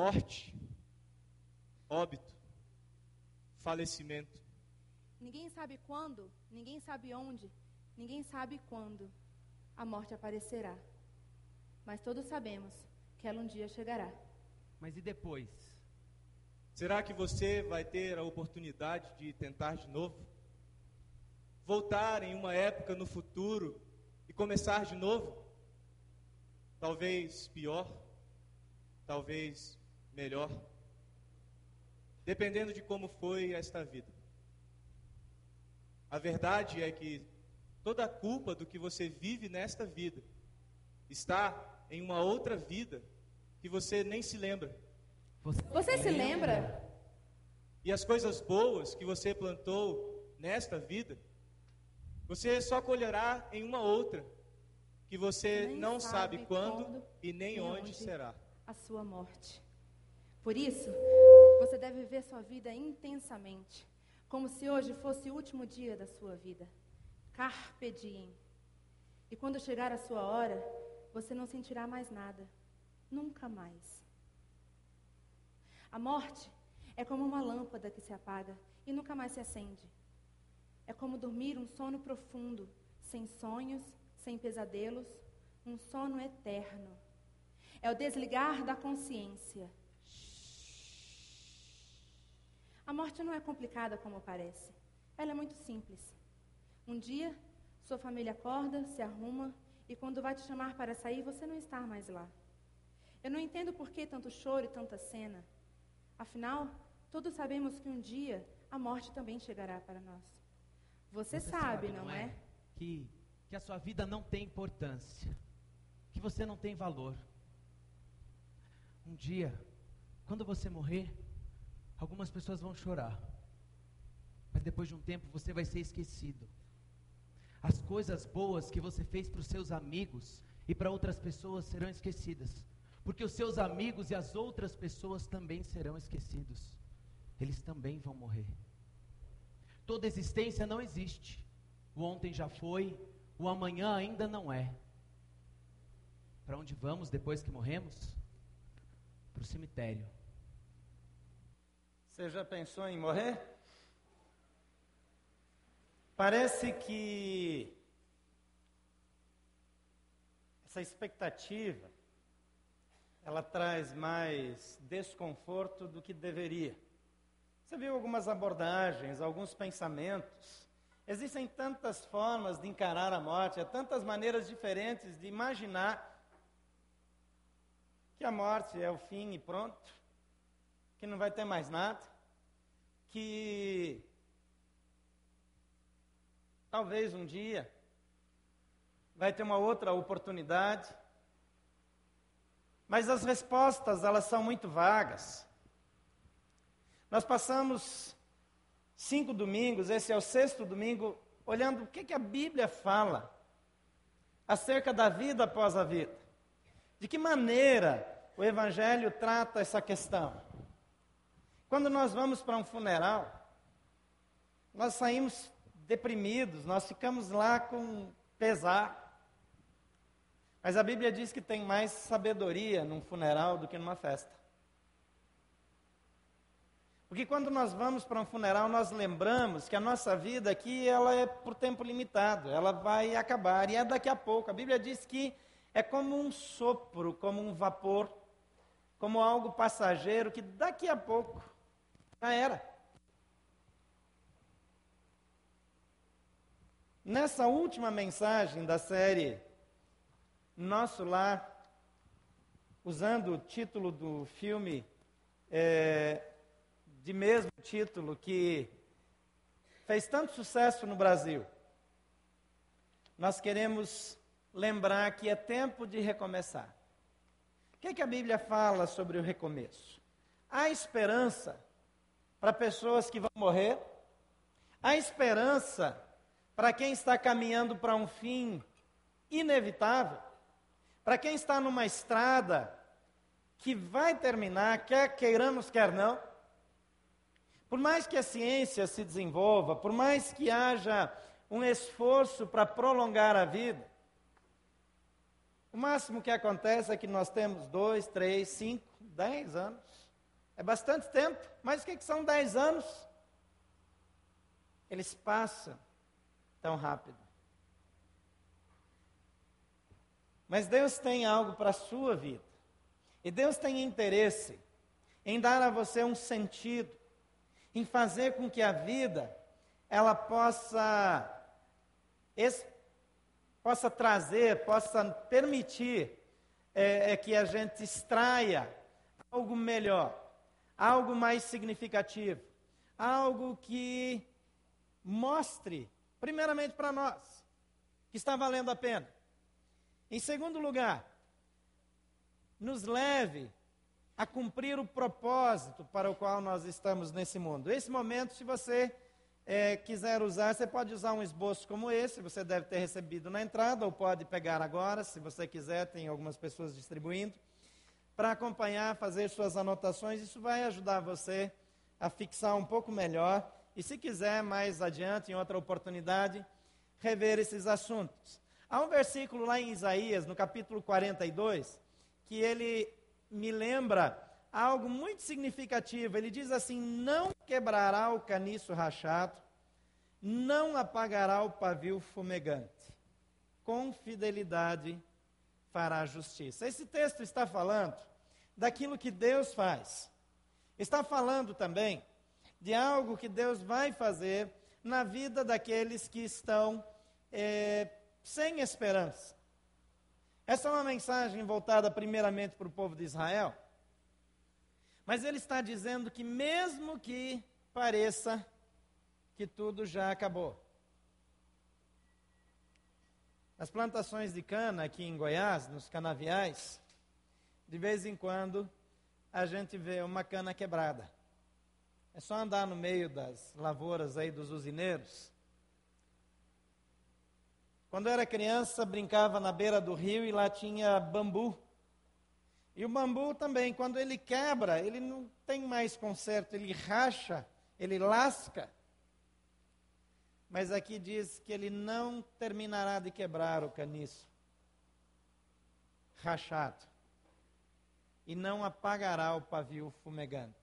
morte, óbito, falecimento. Ninguém sabe quando, ninguém sabe onde, ninguém sabe quando a morte aparecerá. Mas todos sabemos que ela um dia chegará. Mas e depois? Será que você vai ter a oportunidade de tentar de novo? Voltar em uma época no futuro e começar de novo? Talvez pior, talvez melhor, dependendo de como foi esta vida. A verdade é que toda a culpa do que você vive nesta vida está em uma outra vida que você nem se lembra. Você, você se lembra? E as coisas boas que você plantou nesta vida, você só colherá em uma outra, que você nem não sabe, sabe quando, quando, e nem onde, onde será. A sua morte. Por isso, você deve viver sua vida intensamente, como se hoje fosse o último dia da sua vida. Carpe diem. E quando chegar a sua hora, você não sentirá mais nada. Nunca mais. A morte é como uma lâmpada que se apaga e nunca mais se acende. É como dormir um sono profundo, sem sonhos, sem pesadelos, um sono eterno. É o desligar da consciência. A morte não é complicada como parece. Ela é muito simples. Um dia, sua família acorda, se arruma e quando vai te chamar para sair, você não está mais lá. Eu não entendo por que tanto choro e tanta cena. Afinal, todos sabemos que um dia a morte também chegará para nós. Você, Você sabe, sabe, não, não é? é? Que, que a sua vida não tem importância, que você não tem valor. Um dia, quando você morrer, algumas pessoas vão chorar, mas depois de um tempo você vai ser esquecido. As coisas boas que você fez para os seus amigos e para outras pessoas serão esquecidas porque os seus amigos e as outras pessoas também serão esquecidos. Eles também vão morrer. Toda existência não existe. O ontem já foi, o amanhã ainda não é. Para onde vamos depois que morremos? Para o cemitério. Você já pensou em morrer? Parece que essa expectativa ela traz mais desconforto do que deveria. Você viu algumas abordagens, alguns pensamentos. Existem tantas formas de encarar a morte, há tantas maneiras diferentes de imaginar que a morte é o fim e pronto, que não vai ter mais nada, que talvez um dia vai ter uma outra oportunidade, mas as respostas, elas são muito vagas. Nós passamos cinco domingos, esse é o sexto domingo, olhando o que, que a Bíblia fala acerca da vida após a vida. De que maneira o Evangelho trata essa questão? Quando nós vamos para um funeral, nós saímos deprimidos, nós ficamos lá com pesar. Mas a Bíblia diz que tem mais sabedoria num funeral do que numa festa. Porque quando nós vamos para um funeral, nós lembramos que a nossa vida aqui ela é por tempo limitado, ela vai acabar e é daqui a pouco. A Bíblia diz que é como um sopro, como um vapor, como algo passageiro que daqui a pouco já era. Nessa última mensagem da série nosso lar, usando o título do filme, é, de mesmo título, que fez tanto sucesso no Brasil. Nós queremos lembrar que é tempo de recomeçar. O que, é que a Bíblia fala sobre o recomeço? Há esperança para pessoas que vão morrer, há esperança para quem está caminhando para um fim inevitável. Para quem está numa estrada que vai terminar, quer queiramos, quer não, por mais que a ciência se desenvolva, por mais que haja um esforço para prolongar a vida, O máximo que acontece é que nós temos dois, três, cinco, dez anos. É bastante tempo, mas o que, que são dez anos? Eles passam tão rápido. Mas Deus tem algo para a sua vida. E Deus tem interesse em dar a você um sentido, em fazer com que a vida ela possa possa trazer, possa permitir é, é, que a gente extraia algo melhor, algo mais significativo, algo que mostre, primeiramente para nós, que está valendo a pena. Em segundo lugar, nos leve a cumprir o propósito para o qual nós estamos nesse mundo. Esse momento, se você é, quiser usar, você pode usar um esboço como esse, você deve ter recebido na entrada, ou pode pegar agora, se você quiser, tem algumas pessoas distribuindo, para acompanhar, fazer suas anotações. Isso vai ajudar você a fixar um pouco melhor. E se quiser, mais adiante, em outra oportunidade, rever esses assuntos. Há um versículo lá em Isaías, no capítulo 42, que ele me lembra algo muito significativo. Ele diz assim: Não quebrará o caniço rachado, não apagará o pavio fumegante, com fidelidade fará justiça. Esse texto está falando daquilo que Deus faz. Está falando também de algo que Deus vai fazer na vida daqueles que estão é, sem esperança. Essa é uma mensagem voltada primeiramente para o povo de Israel. Mas ele está dizendo que, mesmo que pareça que tudo já acabou. Nas plantações de cana aqui em Goiás, nos canaviais, de vez em quando a gente vê uma cana quebrada. É só andar no meio das lavouras aí dos usineiros quando eu era criança, brincava na beira do rio e lá tinha bambu. E o bambu também, quando ele quebra, ele não tem mais conserto, ele racha, ele lasca. Mas aqui diz que ele não terminará de quebrar o caniço rachado e não apagará o pavio fumegante.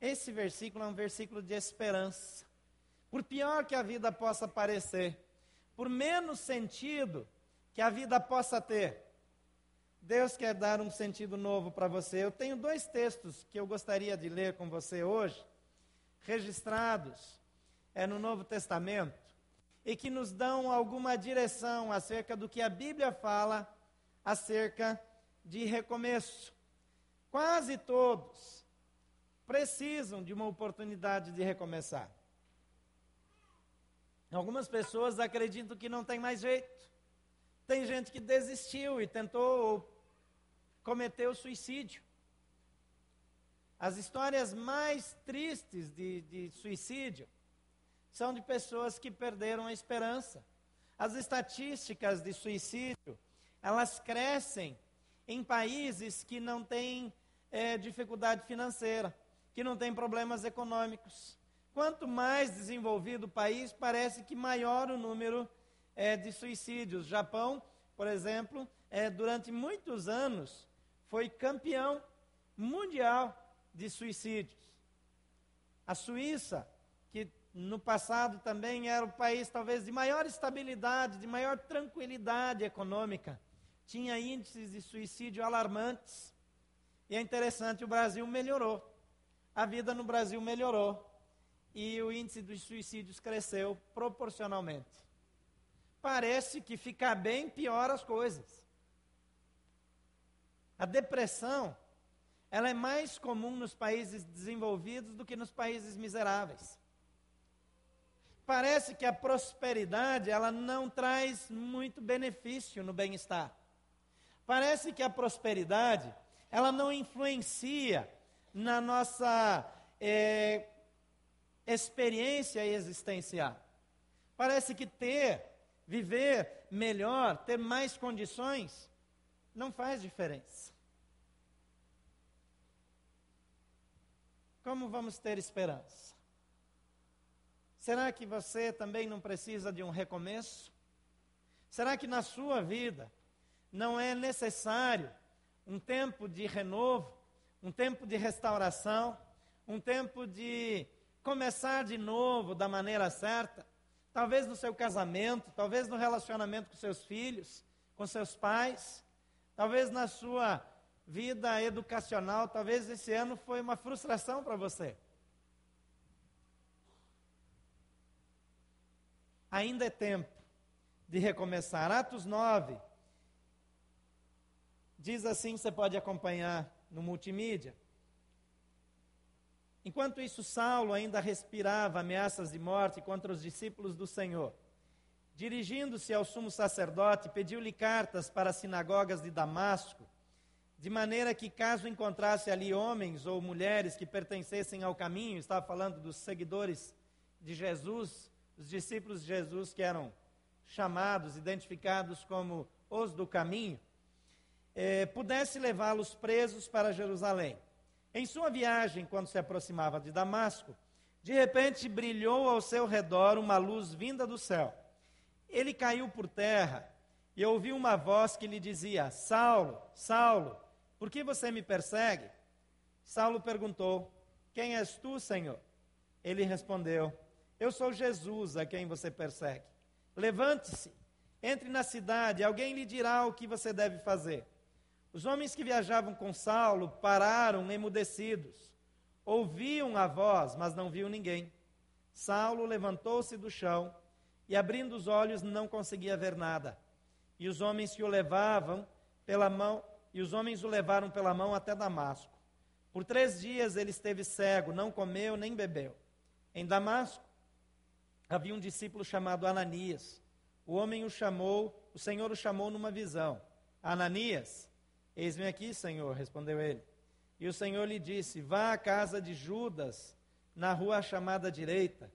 Esse versículo é um versículo de esperança. Por pior que a vida possa parecer, por menos sentido que a vida possa ter. Deus quer dar um sentido novo para você. Eu tenho dois textos que eu gostaria de ler com você hoje, registrados é, no Novo Testamento, e que nos dão alguma direção acerca do que a Bíblia fala acerca de recomeço. Quase todos precisam de uma oportunidade de recomeçar. Algumas pessoas acreditam que não tem mais jeito. Tem gente que desistiu e tentou cometer o suicídio. As histórias mais tristes de, de suicídio são de pessoas que perderam a esperança. As estatísticas de suicídio, elas crescem em países que não têm é, dificuldade financeira, que não têm problemas econômicos. Quanto mais desenvolvido o país, parece que maior o número é, de suicídios. Japão, por exemplo, é, durante muitos anos foi campeão mundial de suicídios. A Suíça, que no passado também era o país talvez de maior estabilidade, de maior tranquilidade econômica, tinha índices de suicídio alarmantes. E é interessante, o Brasil melhorou. A vida no Brasil melhorou e o índice dos suicídios cresceu proporcionalmente. Parece que ficar bem piora as coisas. A depressão, ela é mais comum nos países desenvolvidos do que nos países miseráveis. Parece que a prosperidade, ela não traz muito benefício no bem-estar. Parece que a prosperidade, ela não influencia na nossa é, experiência existencial. Parece que ter, viver melhor, ter mais condições, não faz diferença. Como vamos ter esperança? Será que você também não precisa de um recomeço? Será que na sua vida não é necessário um tempo de renovo, um tempo de restauração, um tempo de começar de novo da maneira certa, talvez no seu casamento, talvez no relacionamento com seus filhos, com seus pais, talvez na sua vida educacional, talvez esse ano foi uma frustração para você. Ainda é tempo de recomeçar. Atos 9 diz assim: você pode acompanhar no multimídia. Enquanto isso, Saulo ainda respirava ameaças de morte contra os discípulos do Senhor. Dirigindo-se ao sumo sacerdote, pediu-lhe cartas para as sinagogas de Damasco, de maneira que, caso encontrasse ali homens ou mulheres que pertencessem ao caminho, estava falando dos seguidores de Jesus, os discípulos de Jesus que eram chamados, identificados como os do caminho, eh, pudesse levá-los presos para Jerusalém. Em sua viagem, quando se aproximava de Damasco, de repente brilhou ao seu redor uma luz vinda do céu. Ele caiu por terra e ouviu uma voz que lhe dizia: Saulo, Saulo, por que você me persegue? Saulo perguntou: Quem és tu, Senhor? Ele respondeu: Eu sou Jesus a quem você persegue. Levante-se, entre na cidade, alguém lhe dirá o que você deve fazer. Os homens que viajavam com Saulo pararam emudecidos. Ouviam a voz, mas não viam ninguém. Saulo levantou-se do chão e, abrindo os olhos, não conseguia ver nada. E os homens que o levavam pela mão, e os homens o levaram pela mão até Damasco. Por três dias ele esteve cego, não comeu nem bebeu. Em Damasco havia um discípulo chamado Ananias. O homem o chamou, o Senhor o chamou numa visão. Ananias, Eis-me aqui, Senhor, respondeu ele. E o Senhor lhe disse: Vá à casa de Judas, na rua chamada direita,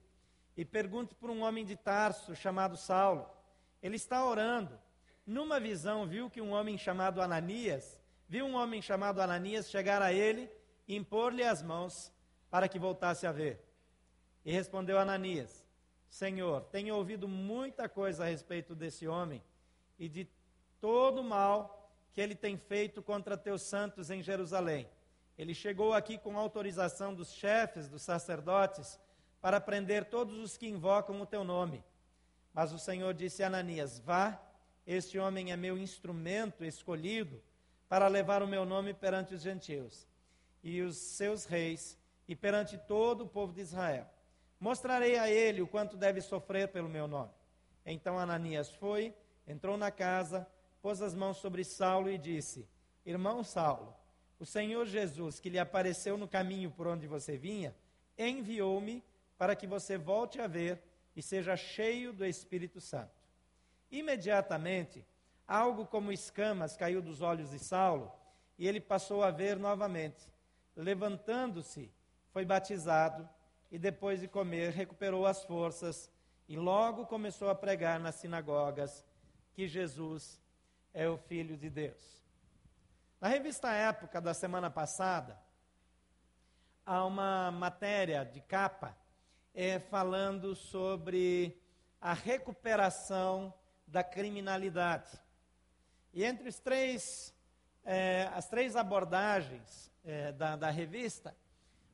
e pergunte por um homem de Tarso chamado Saulo. Ele está orando. Numa visão, viu que um homem chamado Ananias, viu um homem chamado Ananias chegar a ele e impor-lhe as mãos para que voltasse a ver. E respondeu Ananias: Senhor, tenho ouvido muita coisa a respeito desse homem e de todo o mal que ele tem feito contra teus santos em Jerusalém. Ele chegou aqui com autorização dos chefes, dos sacerdotes, para prender todos os que invocam o teu nome. Mas o Senhor disse a Ananias: Vá, este homem é meu instrumento escolhido para levar o meu nome perante os gentios e os seus reis e perante todo o povo de Israel. Mostrarei a ele o quanto deve sofrer pelo meu nome. Então Ananias foi, entrou na casa, pôs as mãos sobre Saulo e disse: Irmão Saulo, o Senhor Jesus, que lhe apareceu no caminho por onde você vinha, enviou-me para que você volte a ver e seja cheio do Espírito Santo. Imediatamente, algo como escamas caiu dos olhos de Saulo e ele passou a ver novamente. Levantando-se, foi batizado e depois de comer recuperou as forças e logo começou a pregar nas sinagogas que Jesus é o Filho de Deus. Na revista Época da semana passada, há uma matéria de capa é, falando sobre a recuperação da criminalidade. E entre os três, é, as três abordagens é, da, da revista,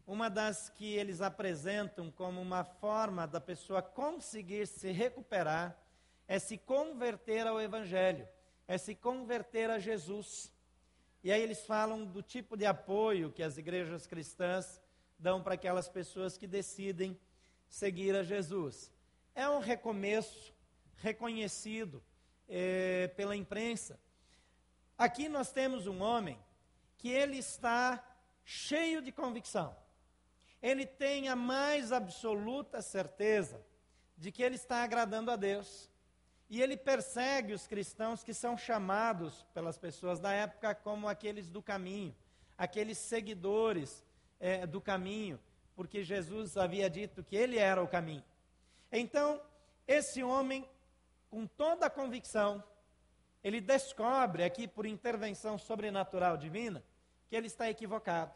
uma das que eles apresentam como uma forma da pessoa conseguir se recuperar é se converter ao Evangelho é se converter a Jesus. E aí eles falam do tipo de apoio que as igrejas cristãs dão para aquelas pessoas que decidem seguir a Jesus. É um recomeço reconhecido é, pela imprensa. Aqui nós temos um homem que ele está cheio de convicção. Ele tem a mais absoluta certeza de que ele está agradando a Deus. E ele persegue os cristãos que são chamados pelas pessoas da época como aqueles do caminho, aqueles seguidores é, do caminho, porque Jesus havia dito que ele era o caminho. Então, esse homem, com toda a convicção, ele descobre aqui por intervenção sobrenatural divina que ele está equivocado.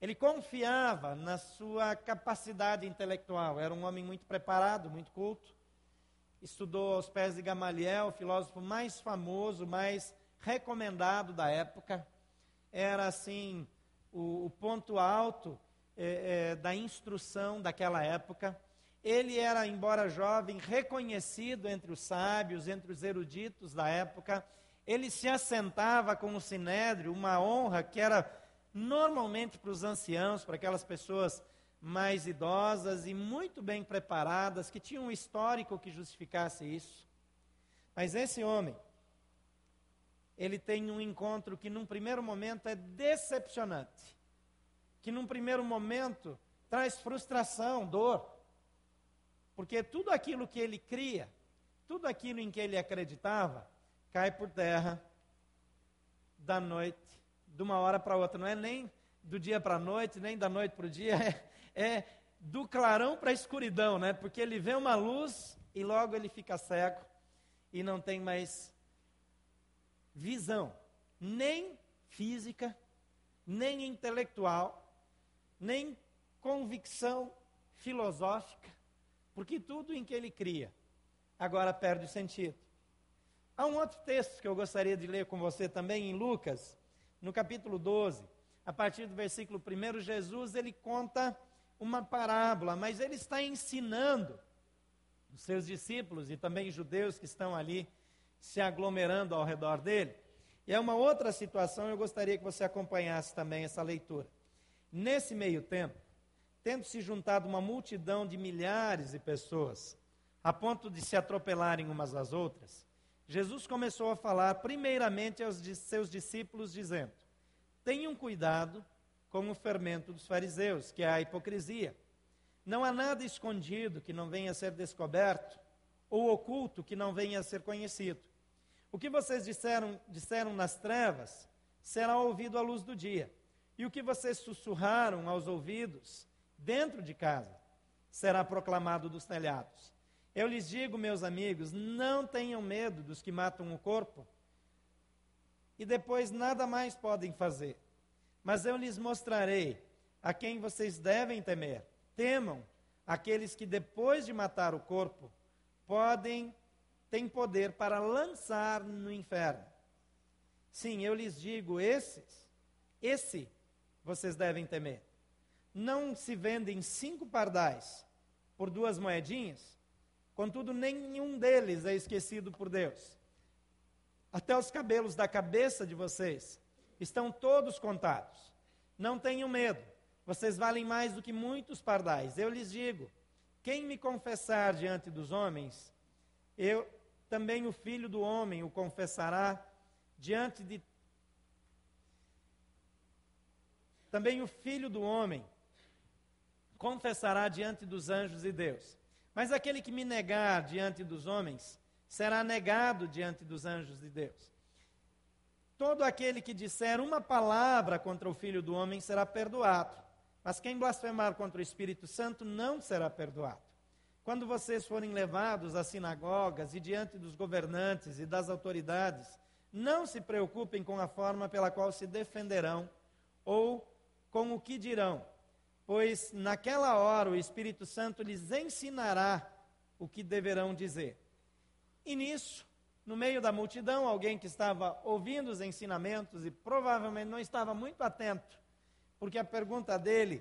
Ele confiava na sua capacidade intelectual, era um homem muito preparado, muito culto estudou aos pés de Gamaliel, o filósofo mais famoso, mais recomendado da época. Era, assim, o, o ponto alto é, é, da instrução daquela época. Ele era, embora jovem, reconhecido entre os sábios, entre os eruditos da época. Ele se assentava com o sinédrio, uma honra que era normalmente para os anciãos, para aquelas pessoas mais idosas e muito bem preparadas, que tinham um histórico que justificasse isso. Mas esse homem, ele tem um encontro que num primeiro momento é decepcionante, que num primeiro momento traz frustração, dor, porque tudo aquilo que ele cria, tudo aquilo em que ele acreditava, cai por terra da noite, de uma hora para outra, não é nem do dia para a noite, nem da noite para o dia, é é do clarão para a escuridão, né? Porque ele vê uma luz e logo ele fica cego e não tem mais visão, nem física, nem intelectual, nem convicção filosófica, porque tudo em que ele cria agora perde o sentido. Há um outro texto que eu gostaria de ler com você também em Lucas, no capítulo 12, a partir do versículo 1, Jesus ele conta uma parábola, mas ele está ensinando os seus discípulos e também judeus que estão ali se aglomerando ao redor dele. E é uma outra situação, eu gostaria que você acompanhasse também essa leitura. Nesse meio tempo, tendo se juntado uma multidão de milhares de pessoas, a ponto de se atropelarem umas às outras, Jesus começou a falar primeiramente aos seus discípulos, dizendo: Tenham cuidado com o fermento dos fariseus, que é a hipocrisia. Não há nada escondido que não venha a ser descoberto, ou oculto que não venha a ser conhecido. O que vocês disseram, disseram nas trevas será ouvido à luz do dia, e o que vocês sussurraram aos ouvidos dentro de casa será proclamado dos telhados. Eu lhes digo, meus amigos, não tenham medo dos que matam o corpo e depois nada mais podem fazer. Mas eu lhes mostrarei a quem vocês devem temer. Temam aqueles que depois de matar o corpo podem têm poder para lançar no inferno. Sim, eu lhes digo esses, esse vocês devem temer. Não se vendem cinco pardais por duas moedinhas, contudo nenhum deles é esquecido por Deus. Até os cabelos da cabeça de vocês estão todos contados. Não tenham medo, vocês valem mais do que muitos pardais. Eu lhes digo: quem me confessar diante dos homens, eu também o filho do homem o confessará diante de. Também o filho do homem confessará diante dos anjos e Deus. Mas aquele que me negar diante dos homens, será negado diante dos anjos de Deus. Todo aquele que disser uma palavra contra o Filho do Homem será perdoado, mas quem blasfemar contra o Espírito Santo não será perdoado. Quando vocês forem levados às sinagogas e diante dos governantes e das autoridades, não se preocupem com a forma pela qual se defenderão ou com o que dirão, pois naquela hora o Espírito Santo lhes ensinará o que deverão dizer. E nisso, no meio da multidão, alguém que estava ouvindo os ensinamentos e provavelmente não estava muito atento, porque a pergunta dele,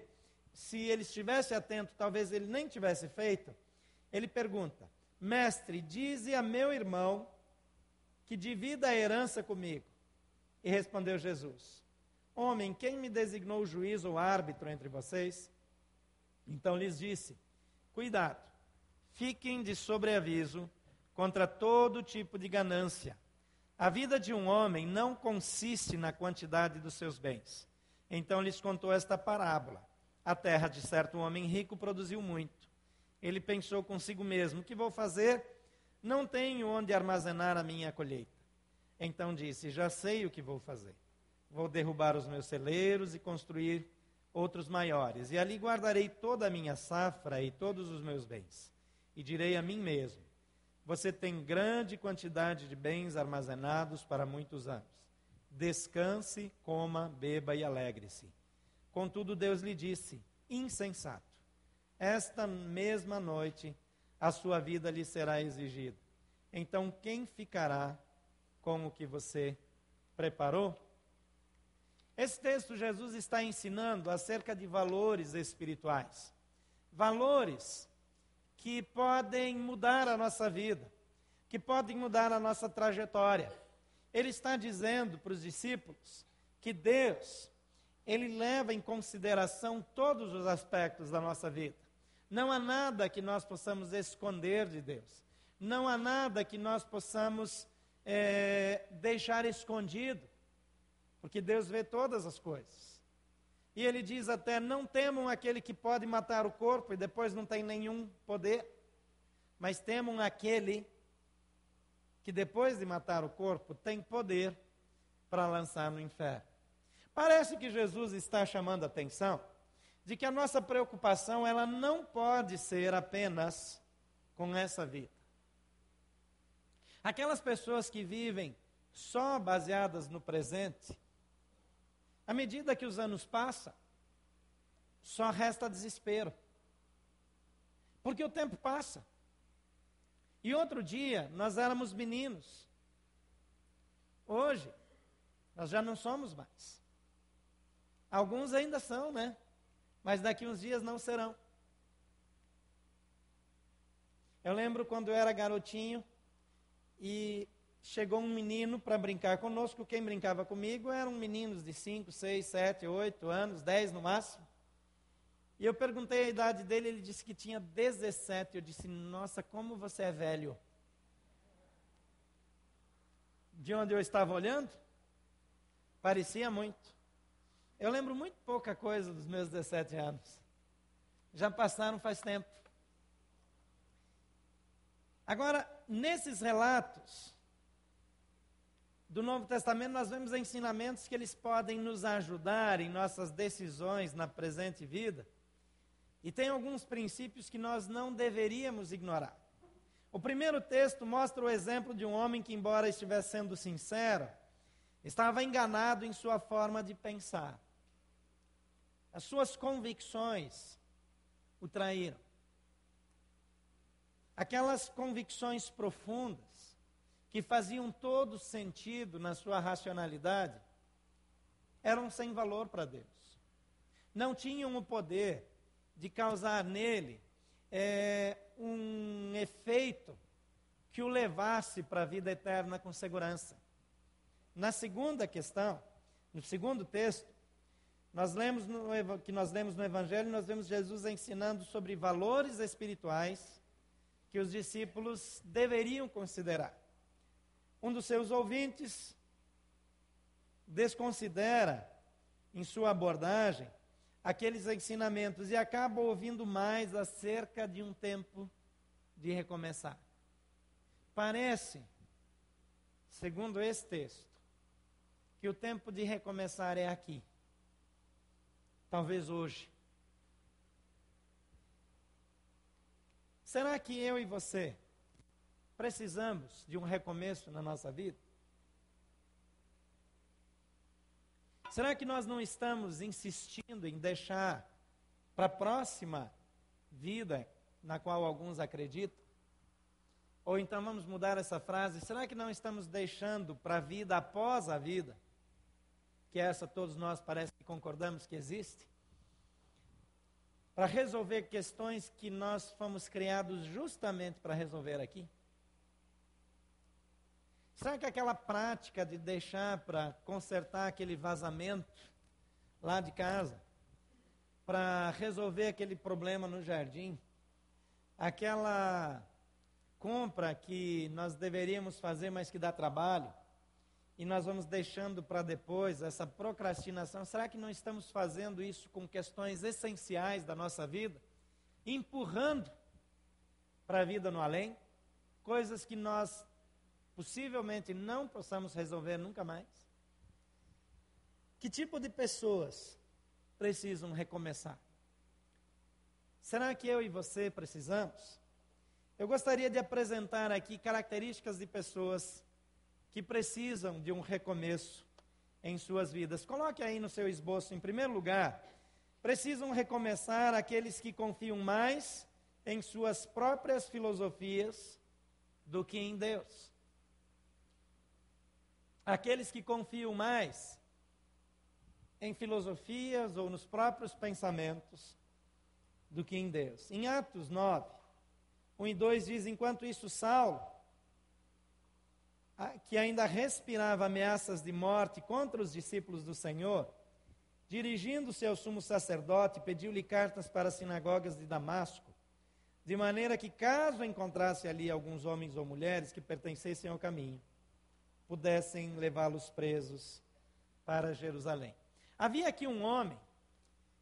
se ele estivesse atento, talvez ele nem tivesse feito. Ele pergunta: Mestre, dize a meu irmão que divida a herança comigo. E respondeu Jesus: Homem, quem me designou juiz ou árbitro entre vocês? Então lhes disse: Cuidado, fiquem de sobreaviso contra todo tipo de ganância. A vida de um homem não consiste na quantidade dos seus bens. Então lhes contou esta parábola. A terra de certo homem rico produziu muito. Ele pensou consigo mesmo: que vou fazer? Não tenho onde armazenar a minha colheita. Então disse: Já sei o que vou fazer. Vou derrubar os meus celeiros e construir outros maiores, e ali guardarei toda a minha safra e todos os meus bens. E direi a mim mesmo: você tem grande quantidade de bens armazenados para muitos anos. Descanse, coma, beba e alegre-se. Contudo, Deus lhe disse: insensato. Esta mesma noite a sua vida lhe será exigida. Então, quem ficará com o que você preparou? Esse texto, Jesus está ensinando acerca de valores espirituais. Valores que podem mudar a nossa vida, que podem mudar a nossa trajetória. Ele está dizendo para os discípulos que Deus, ele leva em consideração todos os aspectos da nossa vida. Não há nada que nós possamos esconder de Deus. Não há nada que nós possamos é, deixar escondido, porque Deus vê todas as coisas. E ele diz até: não temam aquele que pode matar o corpo e depois não tem nenhum poder, mas temam aquele que depois de matar o corpo tem poder para lançar no inferno. Parece que Jesus está chamando a atenção de que a nossa preocupação ela não pode ser apenas com essa vida. Aquelas pessoas que vivem só baseadas no presente, à medida que os anos passam, só resta desespero. Porque o tempo passa. E outro dia nós éramos meninos. Hoje nós já não somos mais. Alguns ainda são, né? mas daqui uns dias não serão. Eu lembro quando eu era garotinho e chegou um menino para brincar conosco. Quem brincava comigo eram meninos de 5, 6, 7, 8 anos, 10 no máximo. E eu perguntei a idade dele, ele disse que tinha 17. Eu disse: Nossa, como você é velho. De onde eu estava olhando, parecia muito. Eu lembro muito pouca coisa dos meus 17 anos. Já passaram faz tempo. Agora, nesses relatos do Novo Testamento, nós vemos ensinamentos que eles podem nos ajudar em nossas decisões na presente vida. E tem alguns princípios que nós não deveríamos ignorar. O primeiro texto mostra o exemplo de um homem que, embora estivesse sendo sincero, estava enganado em sua forma de pensar. As suas convicções o traíram. Aquelas convicções profundas que faziam todo sentido na sua racionalidade eram sem valor para Deus. Não tinham o poder de causar nele é, um efeito que o levasse para a vida eterna com segurança. Na segunda questão, no segundo texto, nós lemos no, que nós lemos no Evangelho, nós vemos Jesus ensinando sobre valores espirituais que os discípulos deveriam considerar. Um dos seus ouvintes desconsidera em sua abordagem aqueles ensinamentos e acaba ouvindo mais acerca de um tempo de recomeçar. Parece, segundo esse texto, que o tempo de recomeçar é aqui. Talvez hoje. Será que eu e você precisamos de um recomeço na nossa vida? Será que nós não estamos insistindo em deixar para a próxima vida na qual alguns acreditam? Ou então vamos mudar essa frase: será que não estamos deixando para a vida após a vida? que essa todos nós parece que concordamos que existe, para resolver questões que nós fomos criados justamente para resolver aqui? Será que aquela prática de deixar para consertar aquele vazamento lá de casa, para resolver aquele problema no jardim, aquela compra que nós deveríamos fazer, mas que dá trabalho, e nós vamos deixando para depois essa procrastinação. Será que não estamos fazendo isso com questões essenciais da nossa vida? Empurrando para a vida no além, coisas que nós possivelmente não possamos resolver nunca mais? Que tipo de pessoas precisam recomeçar? Será que eu e você precisamos? Eu gostaria de apresentar aqui características de pessoas que precisam de um recomeço em suas vidas. Coloque aí no seu esboço, em primeiro lugar, precisam recomeçar aqueles que confiam mais em suas próprias filosofias do que em Deus. Aqueles que confiam mais em filosofias ou nos próprios pensamentos do que em Deus. Em Atos 9, 1 e 2 diz: Enquanto isso, Saulo, que ainda respirava ameaças de morte contra os discípulos do Senhor, dirigindo-se ao sumo sacerdote, pediu-lhe cartas para as sinagogas de Damasco, de maneira que, caso encontrasse ali alguns homens ou mulheres que pertencessem ao caminho, pudessem levá-los presos para Jerusalém. Havia aqui um homem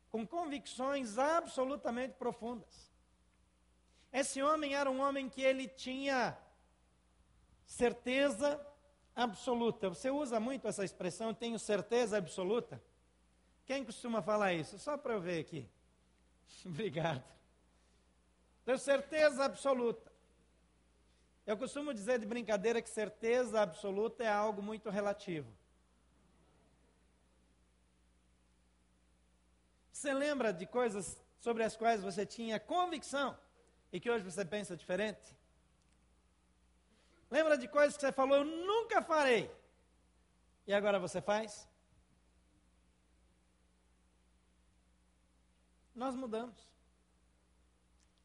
com convicções absolutamente profundas. Esse homem era um homem que ele tinha certeza absoluta. Você usa muito essa expressão, tenho certeza absoluta? Quem costuma falar isso? Só para eu ver aqui. Obrigado. Tenho certeza absoluta. Eu costumo dizer de brincadeira que certeza absoluta é algo muito relativo. Você lembra de coisas sobre as quais você tinha convicção e que hoje você pensa diferente? Lembra de coisas que você falou, eu nunca farei, e agora você faz? Nós mudamos.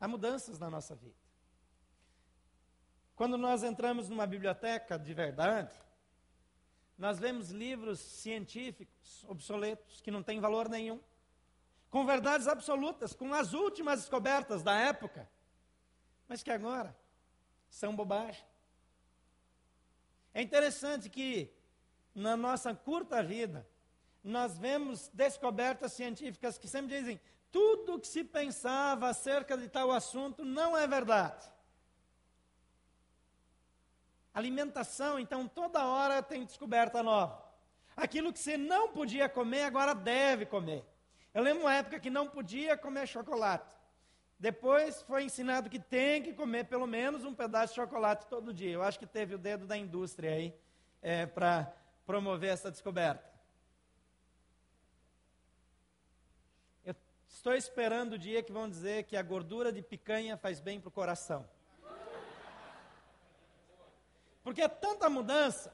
Há mudanças na nossa vida. Quando nós entramos numa biblioteca de verdade, nós vemos livros científicos obsoletos que não têm valor nenhum com verdades absolutas, com as últimas descobertas da época, mas que agora são bobagem. É interessante que na nossa curta vida, nós vemos descobertas científicas que sempre dizem: tudo que se pensava acerca de tal assunto não é verdade. Alimentação, então, toda hora tem descoberta nova. Aquilo que você não podia comer, agora deve comer. Eu lembro uma época que não podia comer chocolate. Depois foi ensinado que tem que comer pelo menos um pedaço de chocolate todo dia. Eu acho que teve o dedo da indústria aí é, para promover essa descoberta. Eu estou esperando o dia que vão dizer que a gordura de picanha faz bem para o coração. Porque é tanta mudança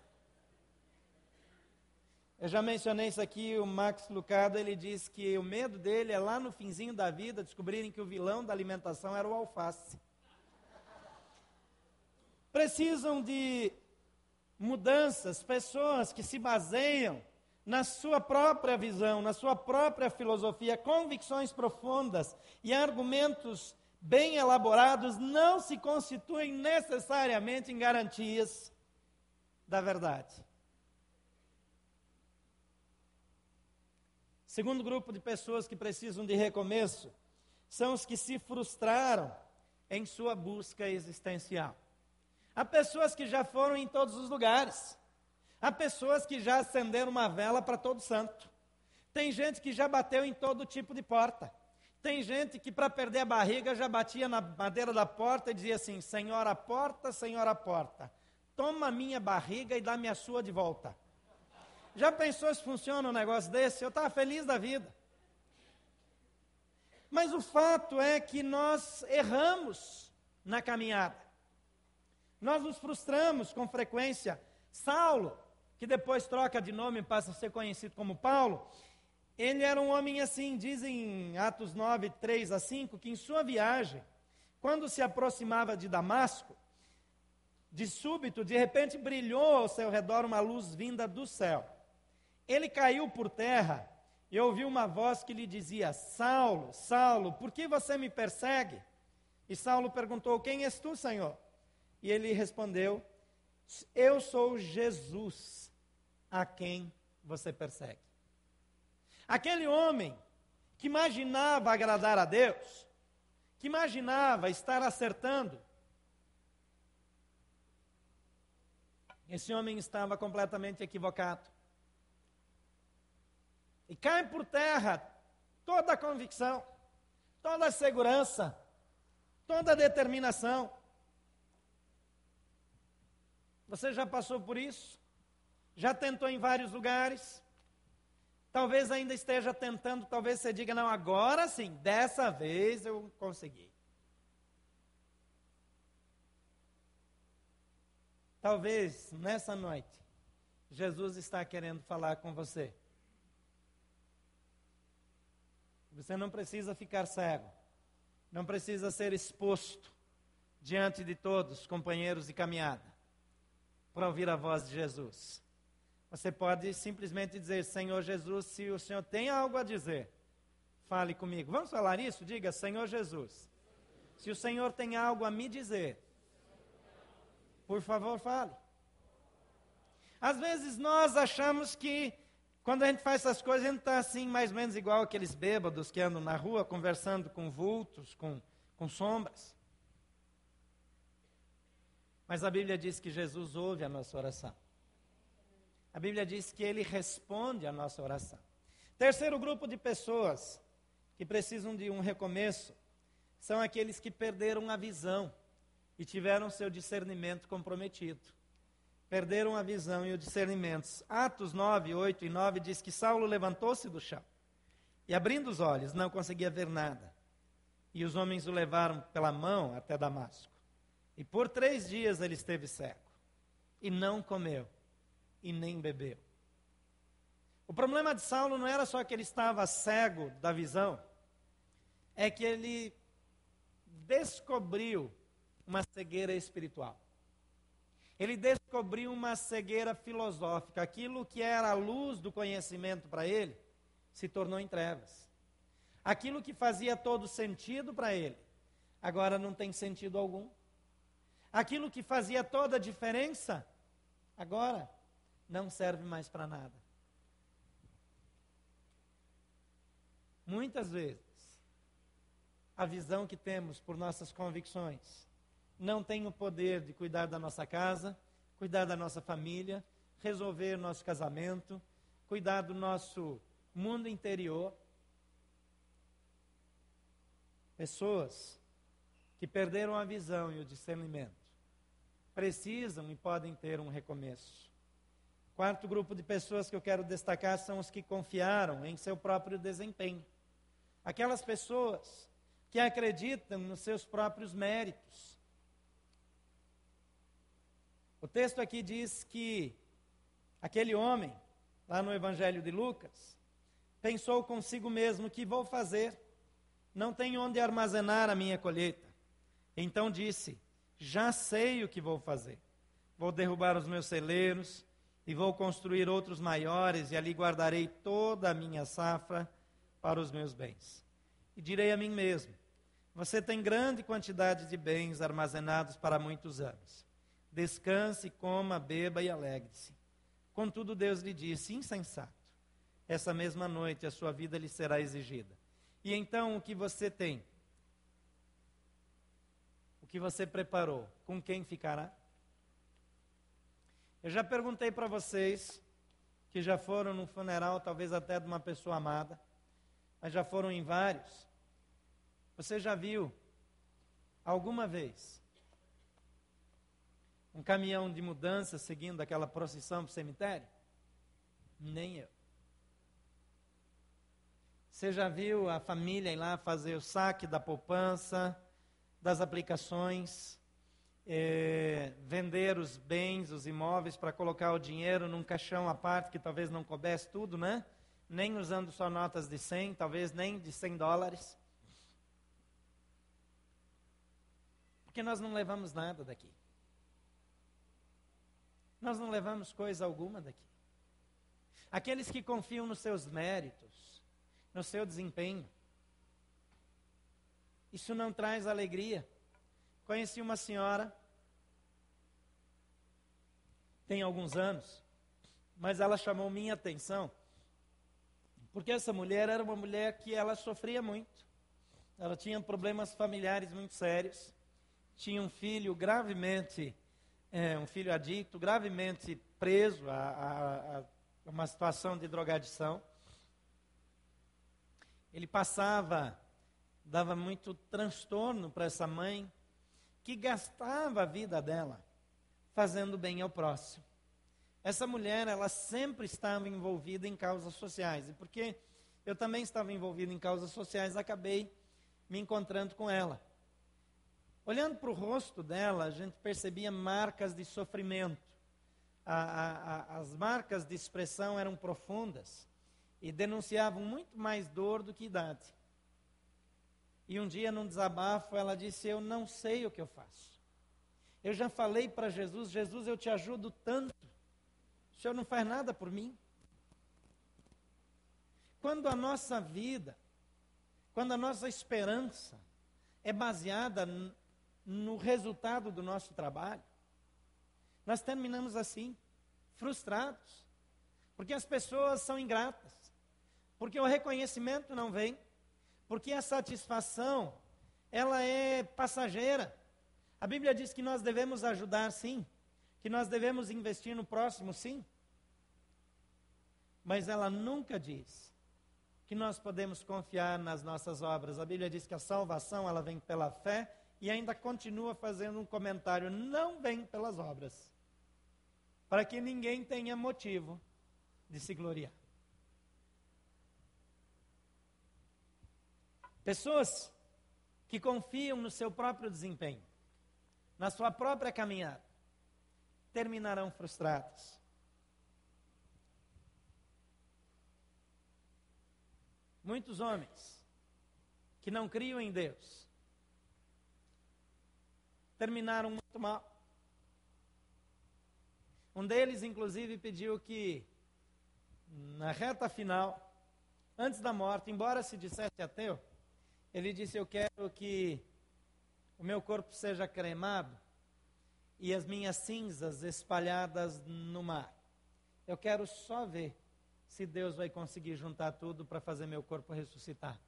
eu já mencionei isso aqui, o Max Lucado, ele diz que o medo dele é lá no finzinho da vida descobrirem que o vilão da alimentação era o alface. Precisam de mudanças, pessoas que se baseiam na sua própria visão, na sua própria filosofia, convicções profundas e argumentos bem elaborados não se constituem necessariamente em garantias da verdade. Segundo grupo de pessoas que precisam de recomeço são os que se frustraram em sua busca existencial. Há pessoas que já foram em todos os lugares. Há pessoas que já acenderam uma vela para todo santo. Tem gente que já bateu em todo tipo de porta. Tem gente que, para perder a barriga, já batia na madeira da porta e dizia assim: Senhora, porta, senhora, porta. Toma minha barriga e dá-me a sua de volta. Já pensou se funciona um negócio desse? Eu estava feliz da vida. Mas o fato é que nós erramos na caminhada. Nós nos frustramos com frequência. Saulo, que depois troca de nome e passa a ser conhecido como Paulo, ele era um homem assim, dizem em Atos 9, 3 a 5, que em sua viagem, quando se aproximava de Damasco, de súbito, de repente brilhou ao seu redor uma luz vinda do céu. Ele caiu por terra e ouviu uma voz que lhe dizia: Saulo, Saulo, por que você me persegue? E Saulo perguntou: Quem és tu, Senhor? E ele respondeu: Eu sou Jesus, a quem você persegue. Aquele homem que imaginava agradar a Deus, que imaginava estar acertando, esse homem estava completamente equivocado. E cai por terra toda a convicção, toda a segurança, toda a determinação. Você já passou por isso? Já tentou em vários lugares? Talvez ainda esteja tentando, talvez você diga, não, agora sim, dessa vez eu consegui. Talvez nessa noite, Jesus está querendo falar com você. Você não precisa ficar cego, não precisa ser exposto diante de todos, companheiros de caminhada, para ouvir a voz de Jesus. Você pode simplesmente dizer: Senhor Jesus, se o Senhor tem algo a dizer, fale comigo. Vamos falar isso? Diga: Senhor Jesus, se o Senhor tem algo a me dizer, por favor, fale. Às vezes nós achamos que quando a gente faz essas coisas, a gente está assim, mais ou menos igual aqueles bêbados que andam na rua conversando com vultos, com, com sombras. Mas a Bíblia diz que Jesus ouve a nossa oração. A Bíblia diz que ele responde a nossa oração. Terceiro grupo de pessoas que precisam de um recomeço são aqueles que perderam a visão e tiveram seu discernimento comprometido. Perderam a visão e o discernimento. Atos 9, 8 e 9 diz que Saulo levantou-se do chão e, abrindo os olhos, não conseguia ver nada. E os homens o levaram pela mão até Damasco. E por três dias ele esteve cego e não comeu e nem bebeu. O problema de Saulo não era só que ele estava cego da visão, é que ele descobriu uma cegueira espiritual. Ele descobriu uma cegueira filosófica. Aquilo que era a luz do conhecimento para ele se tornou em trevas. Aquilo que fazia todo sentido para ele, agora não tem sentido algum. Aquilo que fazia toda a diferença, agora não serve mais para nada. Muitas vezes, a visão que temos por nossas convicções não tem o poder de cuidar da nossa casa, cuidar da nossa família, resolver nosso casamento, cuidar do nosso mundo interior. Pessoas que perderam a visão e o discernimento precisam e podem ter um recomeço. Quarto grupo de pessoas que eu quero destacar são os que confiaram em seu próprio desempenho. Aquelas pessoas que acreditam nos seus próprios méritos. O texto aqui diz que aquele homem, lá no Evangelho de Lucas, pensou consigo mesmo: que vou fazer? Não tenho onde armazenar a minha colheita. Então disse: Já sei o que vou fazer. Vou derrubar os meus celeiros e vou construir outros maiores, e ali guardarei toda a minha safra para os meus bens. E direi a mim mesmo: Você tem grande quantidade de bens armazenados para muitos anos. Descanse, coma, beba e alegre-se. Contudo, Deus lhe disse: Insensato, essa mesma noite a sua vida lhe será exigida. E então o que você tem? O que você preparou? Com quem ficará? Eu já perguntei para vocês que já foram num funeral, talvez até de uma pessoa amada, mas já foram em vários. Você já viu alguma vez um caminhão de mudança seguindo aquela procissão para o cemitério? Nem eu. Você já viu a família ir lá fazer o saque da poupança, das aplicações? É, vender os bens, os imóveis, para colocar o dinheiro num caixão à parte que talvez não coubesse tudo, né? Nem usando só notas de 100, talvez nem de 100 dólares. Porque nós não levamos nada daqui. Nós não levamos coisa alguma daqui. Aqueles que confiam nos seus méritos, no seu desempenho, isso não traz alegria. Conheci uma senhora, tem alguns anos, mas ela chamou minha atenção, porque essa mulher era uma mulher que ela sofria muito. Ela tinha problemas familiares muito sérios, tinha um filho gravemente, é, um filho adicto, gravemente preso a, a, a uma situação de drogadição. Ele passava, dava muito transtorno para essa mãe, que gastava a vida dela fazendo bem ao próximo. Essa mulher, ela sempre estava envolvida em causas sociais. E porque eu também estava envolvido em causas sociais, acabei me encontrando com ela. Olhando para o rosto dela, a gente percebia marcas de sofrimento. A, a, a, as marcas de expressão eram profundas e denunciavam muito mais dor do que idade. E um dia, num desabafo, ela disse: Eu não sei o que eu faço. Eu já falei para Jesus: Jesus, eu te ajudo tanto. O Senhor não faz nada por mim. Quando a nossa vida, quando a nossa esperança é baseada no resultado do nosso trabalho. Nós terminamos assim, frustrados, porque as pessoas são ingratas, porque o reconhecimento não vem, porque a satisfação ela é passageira. A Bíblia diz que nós devemos ajudar, sim, que nós devemos investir no próximo, sim, mas ela nunca diz que nós podemos confiar nas nossas obras. A Bíblia diz que a salvação ela vem pela fé e ainda continua fazendo um comentário: não vem pelas obras, para que ninguém tenha motivo de se gloriar. Pessoas que confiam no seu próprio desempenho, na sua própria caminhada, terminarão frustradas. Muitos homens que não criam em Deus terminaram muito mal. Um deles, inclusive, pediu que, na reta final, antes da morte, embora se dissesse ateu, ele disse: Eu quero que o meu corpo seja cremado e as minhas cinzas espalhadas no mar. Eu quero só ver se Deus vai conseguir juntar tudo para fazer meu corpo ressuscitar,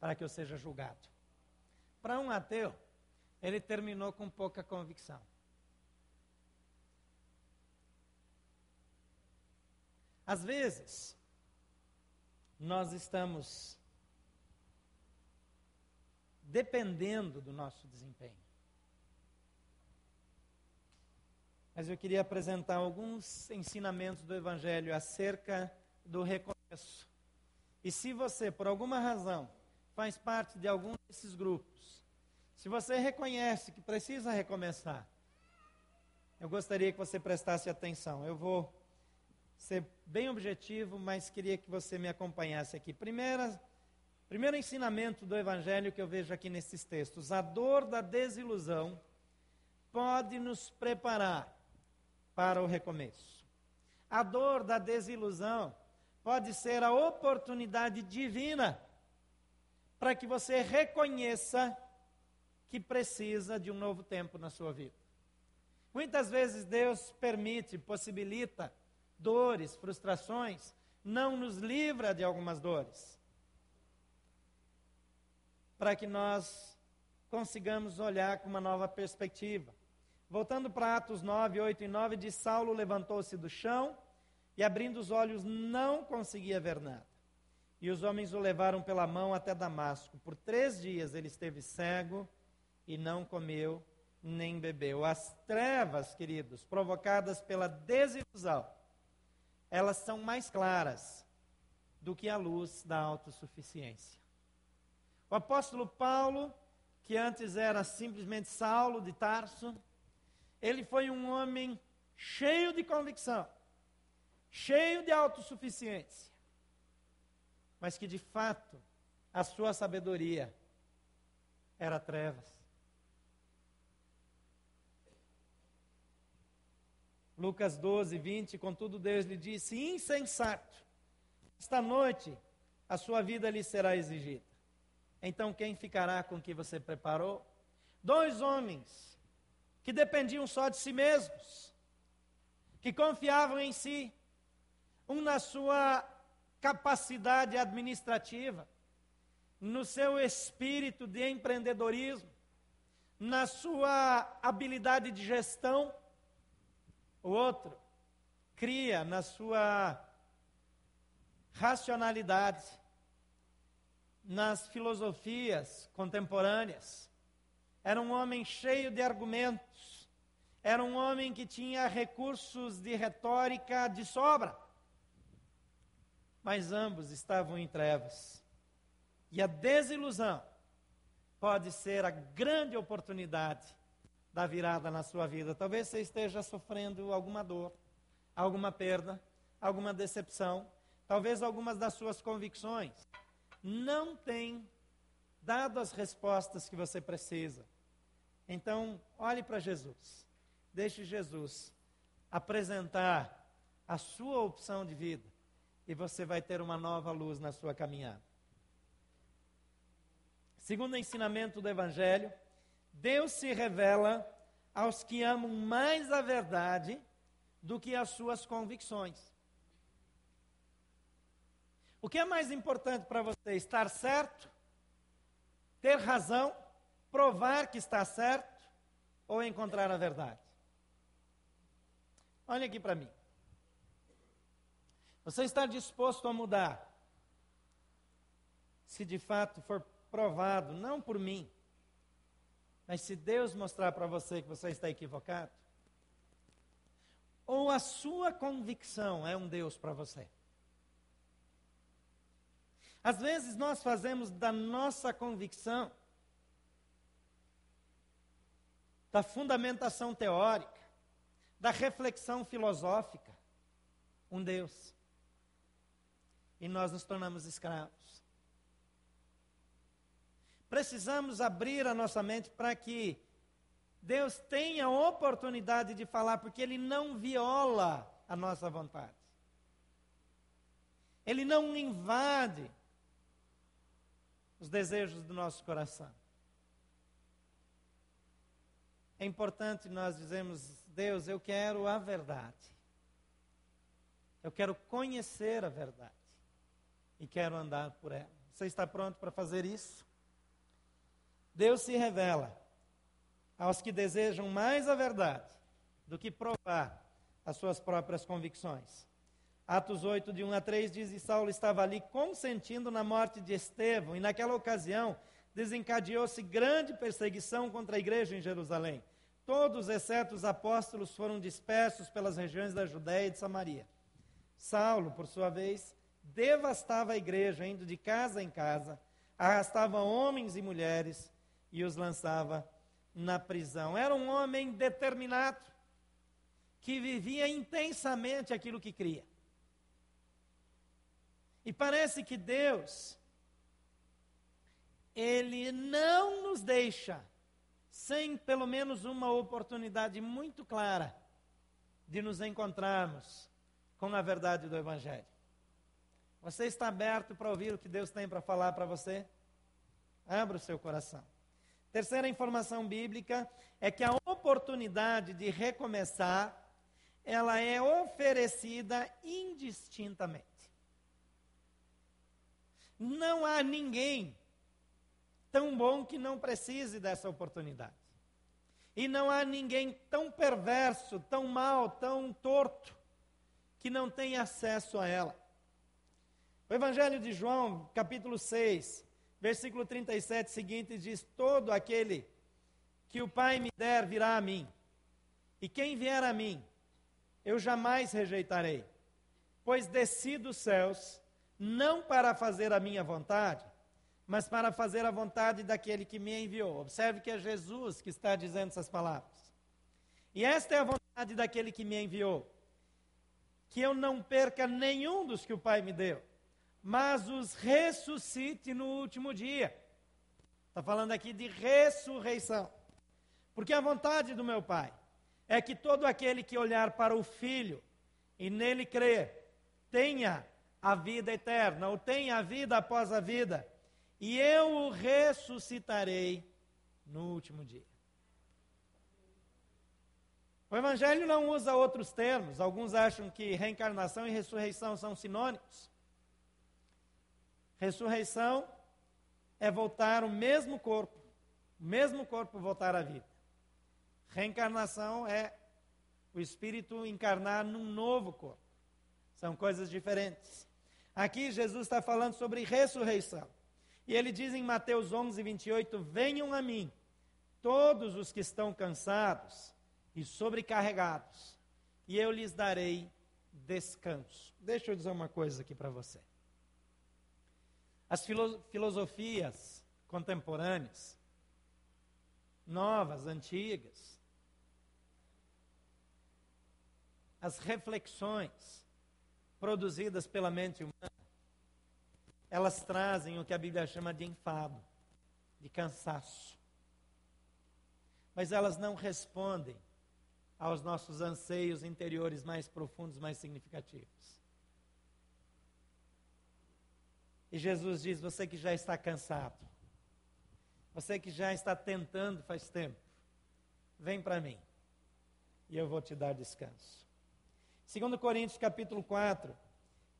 para que eu seja julgado. Para um ateu, ele terminou com pouca convicção. Às vezes, nós estamos dependendo do nosso desempenho. Mas eu queria apresentar alguns ensinamentos do Evangelho acerca do recomeço. E se você, por alguma razão, faz parte de algum desses grupos, se você reconhece que precisa recomeçar, eu gostaria que você prestasse atenção. Eu vou ser bem objetivo, mas queria que você me acompanhasse aqui. Primeira, primeiro ensinamento do Evangelho que eu vejo aqui nesses textos: a dor da desilusão pode nos preparar para o recomeço. A dor da desilusão pode ser a oportunidade divina para que você reconheça que precisa de um novo tempo na sua vida. Muitas vezes Deus permite, possibilita dores, frustrações, não nos livra de algumas dores, para que nós consigamos olhar com uma nova perspectiva. Voltando para Atos 9, 8 e 9, diz: Saulo levantou-se do chão e, abrindo os olhos, não conseguia ver nada. E os homens o levaram pela mão até Damasco. Por três dias ele esteve cego e não comeu nem bebeu. As trevas, queridos, provocadas pela desilusão, elas são mais claras do que a luz da autossuficiência. O apóstolo Paulo, que antes era simplesmente Saulo de Tarso, ele foi um homem cheio de convicção, cheio de autossuficiência, mas que de fato a sua sabedoria era trevas. Lucas 12, 20, contudo Deus lhe disse: insensato, esta noite a sua vida lhe será exigida. Então quem ficará com o que você preparou? Dois homens que dependiam só de si mesmos, que confiavam em si, um na sua capacidade administrativa, no seu espírito de empreendedorismo, na sua habilidade de gestão, o outro cria na sua racionalidade, nas filosofias contemporâneas. Era um homem cheio de argumentos. Era um homem que tinha recursos de retórica de sobra. Mas ambos estavam em trevas. E a desilusão pode ser a grande oportunidade da virada na sua vida. Talvez você esteja sofrendo alguma dor, alguma perda, alguma decepção, talvez algumas das suas convicções não têm dado as respostas que você precisa. Então, olhe para Jesus. Deixe Jesus apresentar a sua opção de vida e você vai ter uma nova luz na sua caminhada. Segundo o ensinamento do Evangelho, Deus se revela aos que amam mais a verdade do que as suas convicções. O que é mais importante para você? Estar certo? Ter razão? Provar que está certo? Ou encontrar a verdade? Olha aqui para mim. Você está disposto a mudar? Se de fato for provado, não por mim, mas se Deus mostrar para você que você está equivocado, ou a sua convicção é um Deus para você. Às vezes nós fazemos da nossa convicção, da fundamentação teórica, da reflexão filosófica, um Deus. E nós nos tornamos escravos. Precisamos abrir a nossa mente para que Deus tenha oportunidade de falar, porque Ele não viola a nossa vontade. Ele não invade os desejos do nosso coração. É importante nós dizermos, Deus, eu quero a verdade. Eu quero conhecer a verdade. E quero andar por ela. Você está pronto para fazer isso? Deus se revela aos que desejam mais a verdade do que provar as suas próprias convicções. Atos 8, de 1 a 3, diz: E Saulo estava ali consentindo na morte de Estevão, e naquela ocasião desencadeou-se grande perseguição contra a igreja em Jerusalém. Todos, exceto os apóstolos, foram dispersos pelas regiões da Judéia e de Samaria. Saulo, por sua vez, devastava a igreja, indo de casa em casa, arrastava homens e mulheres e os lançava na prisão. Era um homem determinado, que vivia intensamente aquilo que cria. E parece que Deus, Ele não nos deixa sem pelo menos uma oportunidade muito clara de nos encontrarmos com a verdade do Evangelho. Você está aberto para ouvir o que Deus tem para falar para você? Abra o seu coração. Terceira informação bíblica é que a oportunidade de recomeçar, ela é oferecida indistintamente. Não há ninguém tão bom que não precise dessa oportunidade. E não há ninguém tão perverso, tão mal, tão torto, que não tenha acesso a ela. O Evangelho de João, capítulo 6, Versículo 37 seguinte diz: Todo aquele que o Pai me der virá a mim, e quem vier a mim, eu jamais rejeitarei, pois desci dos céus não para fazer a minha vontade, mas para fazer a vontade daquele que me enviou. Observe que é Jesus que está dizendo essas palavras. E esta é a vontade daquele que me enviou, que eu não perca nenhum dos que o Pai me deu mas os ressuscite no último dia. Está falando aqui de ressurreição. Porque a vontade do meu Pai é que todo aquele que olhar para o Filho e nele crer, tenha a vida eterna, ou tenha a vida após a vida, e eu o ressuscitarei no último dia. O Evangelho não usa outros termos, alguns acham que reencarnação e ressurreição são sinônimos. Ressurreição é voltar o mesmo corpo, o mesmo corpo voltar à vida. Reencarnação é o espírito encarnar num novo corpo. São coisas diferentes. Aqui Jesus está falando sobre ressurreição. E ele diz em Mateus 11, 28: Venham a mim, todos os que estão cansados e sobrecarregados, e eu lhes darei descanso. Deixa eu dizer uma coisa aqui para você. As filosofias contemporâneas novas, antigas. As reflexões produzidas pela mente humana, elas trazem o que a Bíblia chama de enfado, de cansaço. Mas elas não respondem aos nossos anseios interiores mais profundos, mais significativos. E Jesus diz: Você que já está cansado, você que já está tentando faz tempo, vem para mim e eu vou te dar descanso. 2 Coríntios capítulo 4,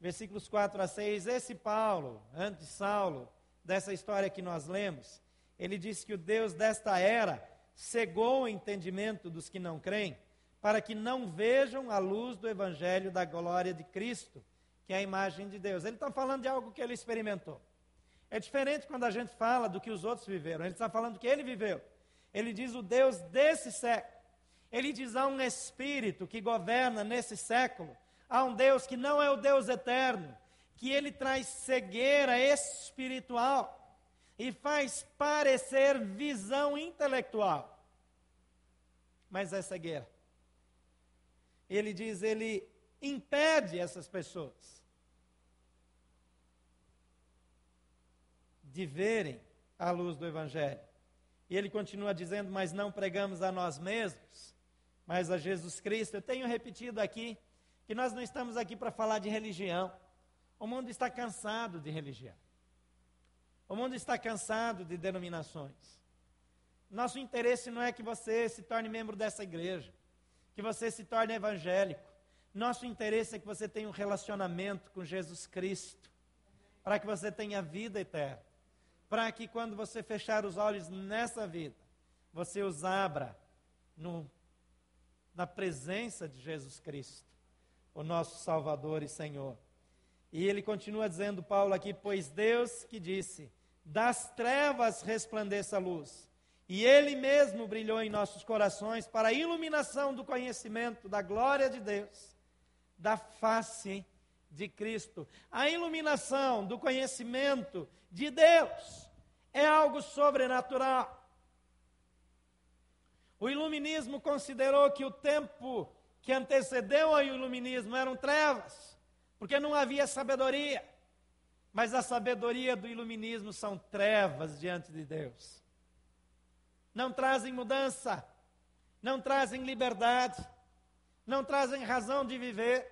versículos 4 a 6, esse Paulo, antes Saulo, dessa história que nós lemos, ele diz que o Deus desta era cegou o entendimento dos que não creêm, para que não vejam a luz do evangelho da glória de Cristo, que é a imagem de Deus. Ele está falando de algo que ele experimentou. É diferente quando a gente fala do que os outros viveram. Ele está falando do que ele viveu. Ele diz o Deus desse século. Ele diz há um espírito que governa nesse século. Há um Deus que não é o Deus eterno, que ele traz cegueira espiritual e faz parecer visão intelectual. Mas é cegueira. Ele diz, ele impede essas pessoas de verem a luz do Evangelho. E ele continua dizendo: Mas não pregamos a nós mesmos, mas a Jesus Cristo. Eu tenho repetido aqui que nós não estamos aqui para falar de religião. O mundo está cansado de religião. O mundo está cansado de denominações. Nosso interesse não é que você se torne membro dessa igreja, que você se torne evangélico. Nosso interesse é que você tenha um relacionamento com Jesus Cristo, para que você tenha vida eterna para que quando você fechar os olhos nessa vida, você os abra no, na presença de Jesus Cristo, o nosso Salvador e Senhor. E ele continua dizendo, Paulo aqui, pois Deus que disse: das trevas resplandeça a luz. E ele mesmo brilhou em nossos corações para a iluminação do conhecimento da glória de Deus, da face de Cristo. A iluminação do conhecimento de Deus é algo sobrenatural. O iluminismo considerou que o tempo que antecedeu ao iluminismo eram trevas, porque não havia sabedoria. Mas a sabedoria do iluminismo são trevas diante de Deus. Não trazem mudança, não trazem liberdade, não trazem razão de viver,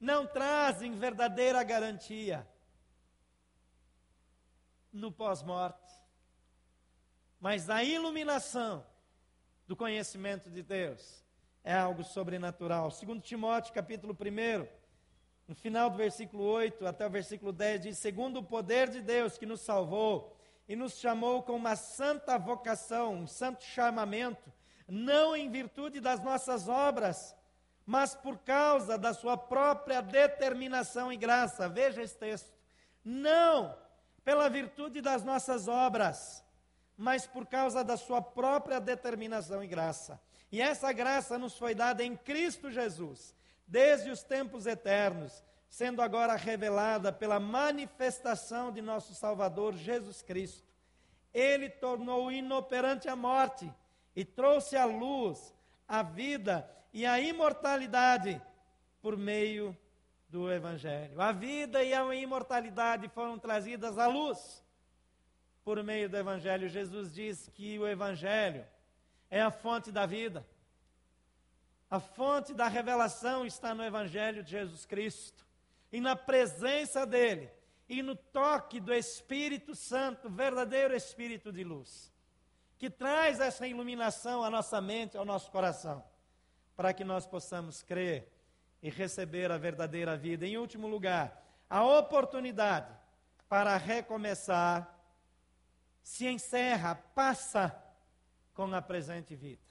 não trazem verdadeira garantia no pós-morte. Mas a iluminação do conhecimento de Deus é algo sobrenatural. Segundo Timóteo, capítulo 1, no final do versículo 8 até o versículo 10, diz: Segundo o poder de Deus que nos salvou e nos chamou com uma santa vocação, um santo chamamento, não em virtude das nossas obras, mas por causa da sua própria determinação e graça. Veja esse texto. Não pela virtude das nossas obras, mas por causa da sua própria determinação e graça. E essa graça nos foi dada em Cristo Jesus, desde os tempos eternos, sendo agora revelada pela manifestação de nosso Salvador Jesus Cristo. Ele tornou inoperante a morte e trouxe à luz a vida e a imortalidade por meio do Evangelho. A vida e a imortalidade foram trazidas à luz por meio do Evangelho. Jesus diz que o Evangelho é a fonte da vida. A fonte da revelação está no Evangelho de Jesus Cristo. E na presença dele, e no toque do Espírito Santo, verdadeiro Espírito de luz, que traz essa iluminação à nossa mente, ao nosso coração, para que nós possamos crer e receber a verdadeira vida. Em último lugar, a oportunidade para recomeçar se encerra, passa com a presente vida.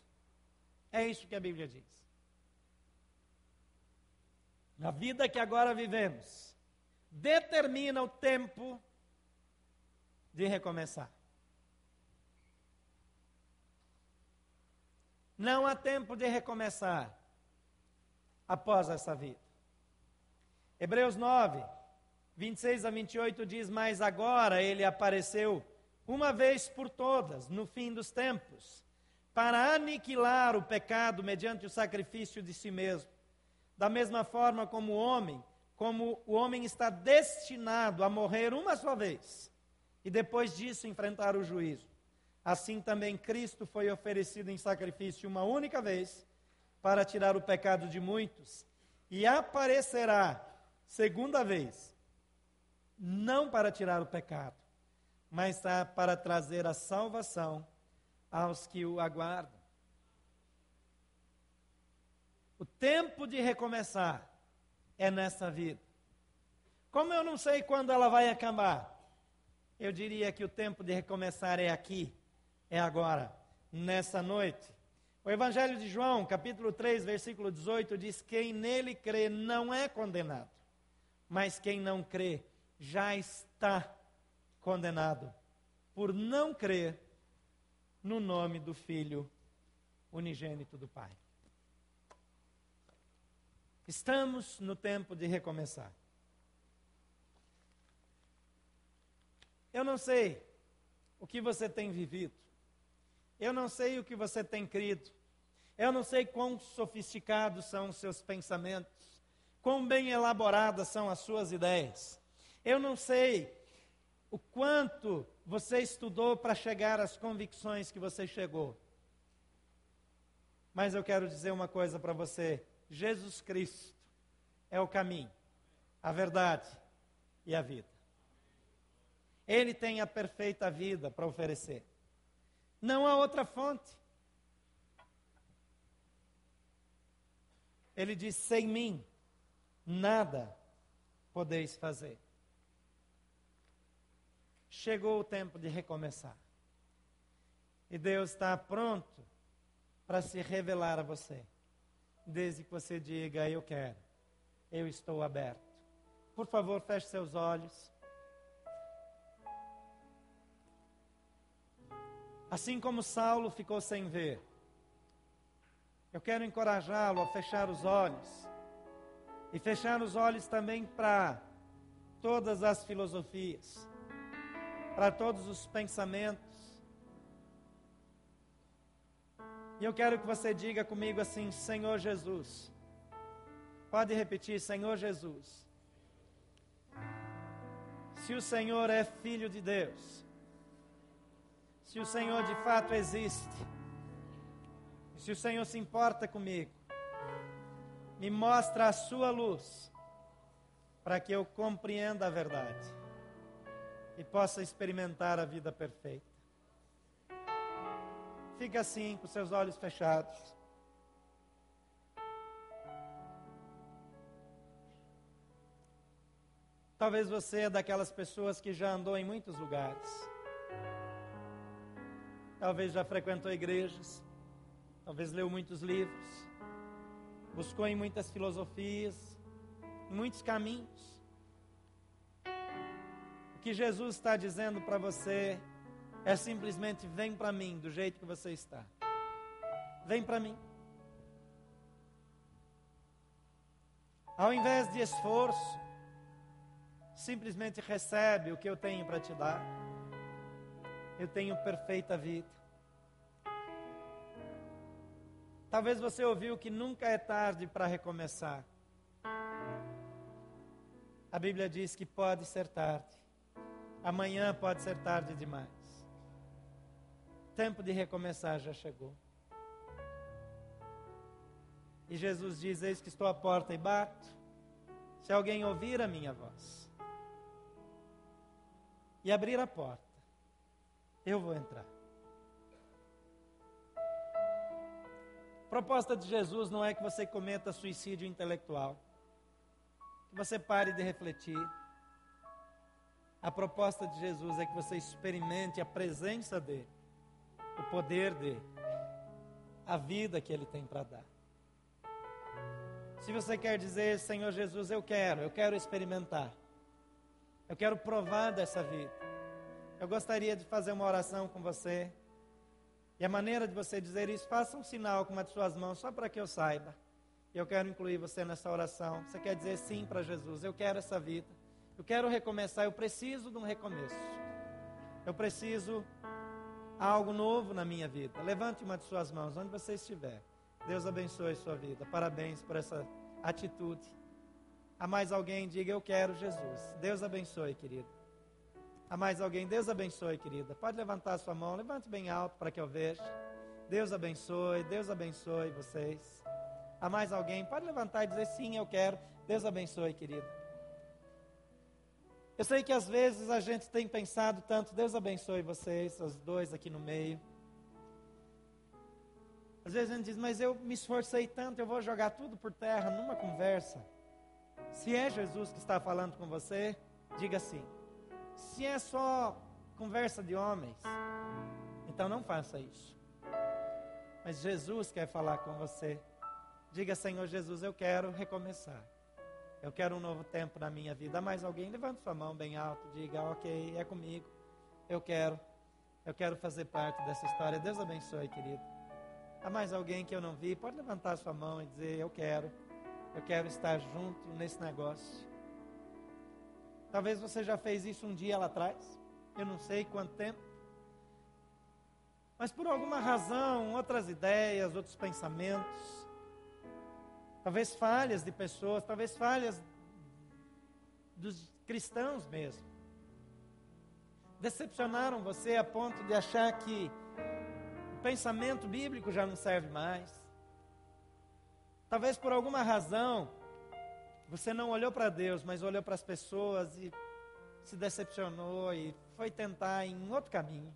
É isso que a Bíblia diz. A vida que agora vivemos determina o tempo de recomeçar. Não há tempo de recomeçar após essa vida. Hebreus 9, 26 a 28 diz: Mas agora ele apareceu uma vez por todas, no fim dos tempos, para aniquilar o pecado mediante o sacrifício de si mesmo. Da mesma forma como o homem, como o homem está destinado a morrer uma só vez e depois disso enfrentar o juízo. Assim também Cristo foi oferecido em sacrifício uma única vez para tirar o pecado de muitos e aparecerá segunda vez, não para tirar o pecado, mas para trazer a salvação aos que o aguardam. O tempo de recomeçar é nessa vida. Como eu não sei quando ela vai acabar, eu diria que o tempo de recomeçar é aqui, é agora, nessa noite. O Evangelho de João, capítulo 3, versículo 18, diz: Quem nele crê não é condenado, mas quem não crê já está condenado, por não crer no nome do Filho unigênito do Pai. Estamos no tempo de recomeçar. Eu não sei o que você tem vivido. Eu não sei o que você tem crido. Eu não sei quão sofisticados são os seus pensamentos, quão bem elaboradas são as suas ideias. Eu não sei o quanto você estudou para chegar às convicções que você chegou. Mas eu quero dizer uma coisa para você: Jesus Cristo é o caminho, a verdade e a vida. Ele tem a perfeita vida para oferecer. Não há outra fonte. Ele diz: sem mim, nada podeis fazer chegou o tempo de recomeçar. E Deus está pronto para se revelar a você. Desde que você diga, eu quero, eu estou aberto. Por favor, feche seus olhos. Assim como Saulo ficou sem ver, eu quero encorajá-lo a fechar os olhos. E fechar os olhos também para todas as filosofias para todos os pensamentos. E eu quero que você diga comigo assim: Senhor Jesus. Pode repetir: Senhor Jesus. Se o Senhor é filho de Deus, se o Senhor de fato existe, se o Senhor se importa comigo, me mostra a sua luz, para que eu compreenda a verdade e possa experimentar a vida perfeita. Fique assim, com seus olhos fechados. Talvez você é daquelas pessoas que já andou em muitos lugares. Talvez já frequentou igrejas. Talvez leu muitos livros. Buscou em muitas filosofias, em muitos caminhos que Jesus está dizendo para você é simplesmente: vem para mim do jeito que você está. Vem para mim. Ao invés de esforço, simplesmente recebe o que eu tenho para te dar. Eu tenho perfeita vida. Talvez você ouviu que nunca é tarde para recomeçar. A Bíblia diz que pode ser tarde. Amanhã pode ser tarde demais. Tempo de recomeçar já chegou. E Jesus diz: Eis que estou à porta e bato. Se alguém ouvir a minha voz e abrir a porta, eu vou entrar. Proposta de Jesus não é que você cometa suicídio intelectual, que você pare de refletir a proposta de Jesus é que você experimente a presença dele, o poder dele, a vida que ele tem para dar. Se você quer dizer, Senhor Jesus, eu quero, eu quero experimentar, eu quero provar dessa vida, eu gostaria de fazer uma oração com você. E a maneira de você dizer isso, faça um sinal com uma de suas mãos, só para que eu saiba. Eu quero incluir você nessa oração. Você quer dizer sim para Jesus, eu quero essa vida. Eu quero recomeçar, eu preciso de um recomeço. Eu preciso algo novo na minha vida. Levante uma de suas mãos, onde você estiver. Deus abençoe sua vida. Parabéns por essa atitude. A mais alguém, diga eu quero Jesus. Deus abençoe, querido. A mais alguém, Deus abençoe, querida. Pode levantar sua mão, levante bem alto para que eu veja. Deus abençoe, Deus abençoe vocês. A mais alguém, pode levantar e dizer sim, eu quero. Deus abençoe, querida. Eu sei que às vezes a gente tem pensado tanto, Deus abençoe vocês, os dois aqui no meio. Às vezes a gente diz, mas eu me esforcei tanto, eu vou jogar tudo por terra numa conversa. Se é Jesus que está falando com você, diga sim. Se é só conversa de homens, então não faça isso. Mas Jesus quer falar com você. Diga, Senhor Jesus, eu quero recomeçar. Eu quero um novo tempo na minha vida. Mais alguém? Levante sua mão bem alto. Diga, ok, é comigo. Eu quero. Eu quero fazer parte dessa história. Deus abençoe, querido. Há mais alguém que eu não vi? Pode levantar sua mão e dizer, eu quero. Eu quero estar junto nesse negócio. Talvez você já fez isso um dia lá atrás. Eu não sei quanto tempo. Mas por alguma razão, outras ideias, outros pensamentos, talvez falhas de pessoas, talvez falhas dos cristãos mesmo, decepcionaram você a ponto de achar que o pensamento bíblico já não serve mais. Talvez por alguma razão você não olhou para Deus, mas olhou para as pessoas e se decepcionou e foi tentar em outro caminho.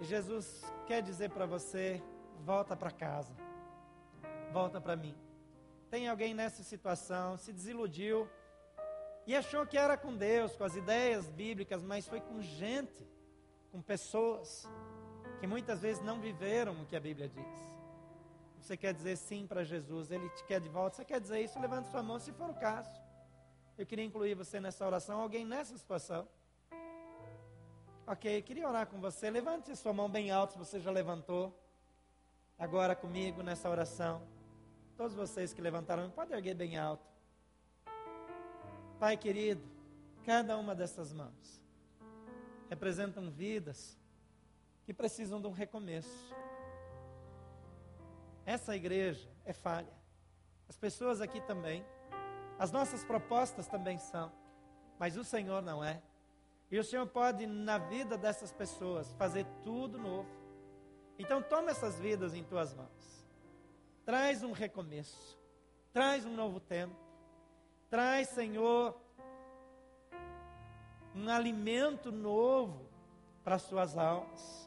E Jesus quer dizer para você: volta para casa, volta para mim. Tem alguém nessa situação, se desiludiu e achou que era com Deus, com as ideias bíblicas, mas foi com gente, com pessoas que muitas vezes não viveram o que a Bíblia diz. Você quer dizer sim para Jesus, Ele te quer de volta. Você quer dizer isso? Levante sua mão se for o caso. Eu queria incluir você nessa oração, alguém nessa situação. Ok, queria orar com você. Levante sua mão bem alta se você já levantou. Agora comigo nessa oração. Todos vocês que levantaram, pode erguer bem alto. Pai querido, cada uma dessas mãos representam vidas que precisam de um recomeço. Essa igreja é falha. As pessoas aqui também. As nossas propostas também são. Mas o Senhor não é. E o Senhor pode, na vida dessas pessoas, fazer tudo novo. Então, toma essas vidas em tuas mãos. Traz um recomeço. Traz um novo tempo. Traz, Senhor, um alimento novo para as suas almas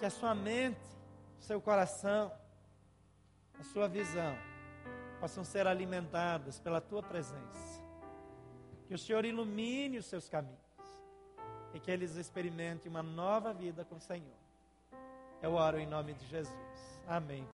que a sua mente, seu coração, a sua visão possam ser alimentadas pela tua presença. Que o Senhor ilumine os seus caminhos e que eles experimentem uma nova vida com o Senhor. Eu oro em nome de Jesus. Amém.